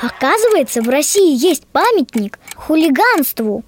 Оказывается, в России есть памятник хулиганству.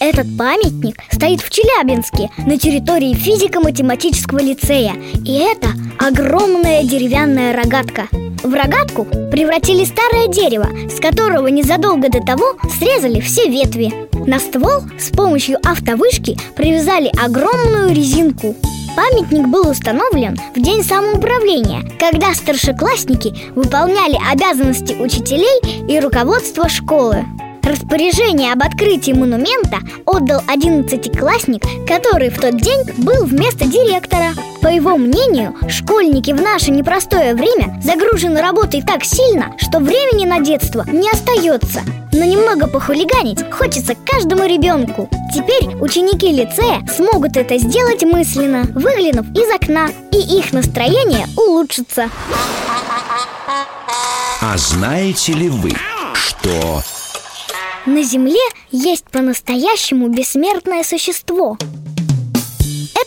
Этот памятник стоит в Челябинске на территории физико-математического лицея. И это огромная деревянная рогатка. В рогатку превратили старое дерево, с которого незадолго до того срезали все ветви. На ствол с помощью автовышки привязали огромную резинку Памятник был установлен в день самоуправления, когда старшеклассники выполняли обязанности учителей и руководства школы. Распоряжение об открытии монумента отдал одиннадцатиклассник, который в тот день был вместо директора. По его мнению, школьники в наше непростое время загружены работой так сильно, что времени на детство не остается. Но немного похулиганить хочется каждому ребенку. Теперь ученики лицея смогут это сделать мысленно, выглянув из окна, и их настроение улучшится. А знаете ли вы, что на Земле есть по-настоящему бессмертное существо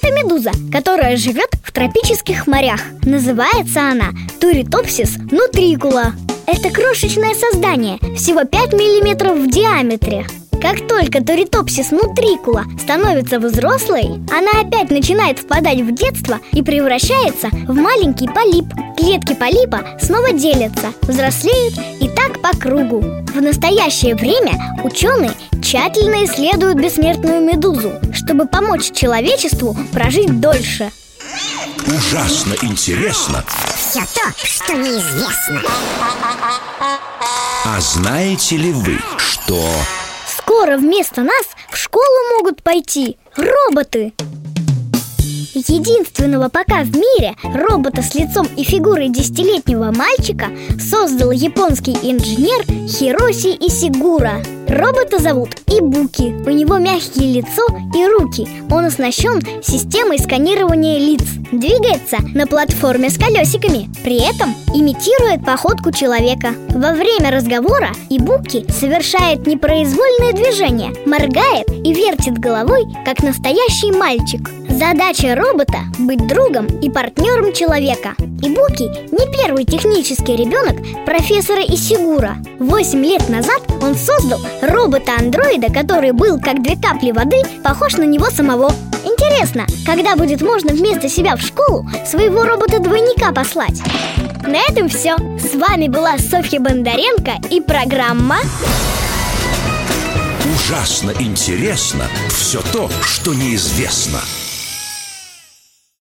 Это медуза, которая живет в тропических морях. Называется она Туритопсис нутрикула. Это крошечное создание, всего 5 миллиметров в диаметре как только Туритопсис нутрикула становится взрослой, она опять начинает впадать в детство и превращается в маленький полип. Клетки полипа снова делятся, взрослеют и так по кругу. В настоящее время ученые тщательно исследуют бессмертную медузу, чтобы помочь человечеству прожить дольше. Ужасно интересно Все то, что неизвестно А знаете ли вы, что... Скоро вместо нас в школу могут пойти роботы Единственного пока в мире робота с лицом и фигурой десятилетнего мальчика создал японский инженер Хироси Исигура. Робота зовут Ибуки. У него мягкие лицо и руки. Он оснащен системой сканирования лиц. Двигается на платформе с колесиками. При этом имитирует походку человека. Во время разговора Ибуки совершает непроизвольные движения, моргает и вертит головой, как настоящий мальчик. Задача робота – быть другом и партнером человека. Ибуки не первый технический ребенок профессора Исигура. Восемь лет назад он создал робота-андроида, который был как две капли воды, похож на него самого. Интересно, когда будет можно вместо себя в школу своего робота-двойника послать? На этом все. С вами была Софья Бондаренко и программа Ужасно интересно все то, что неизвестно.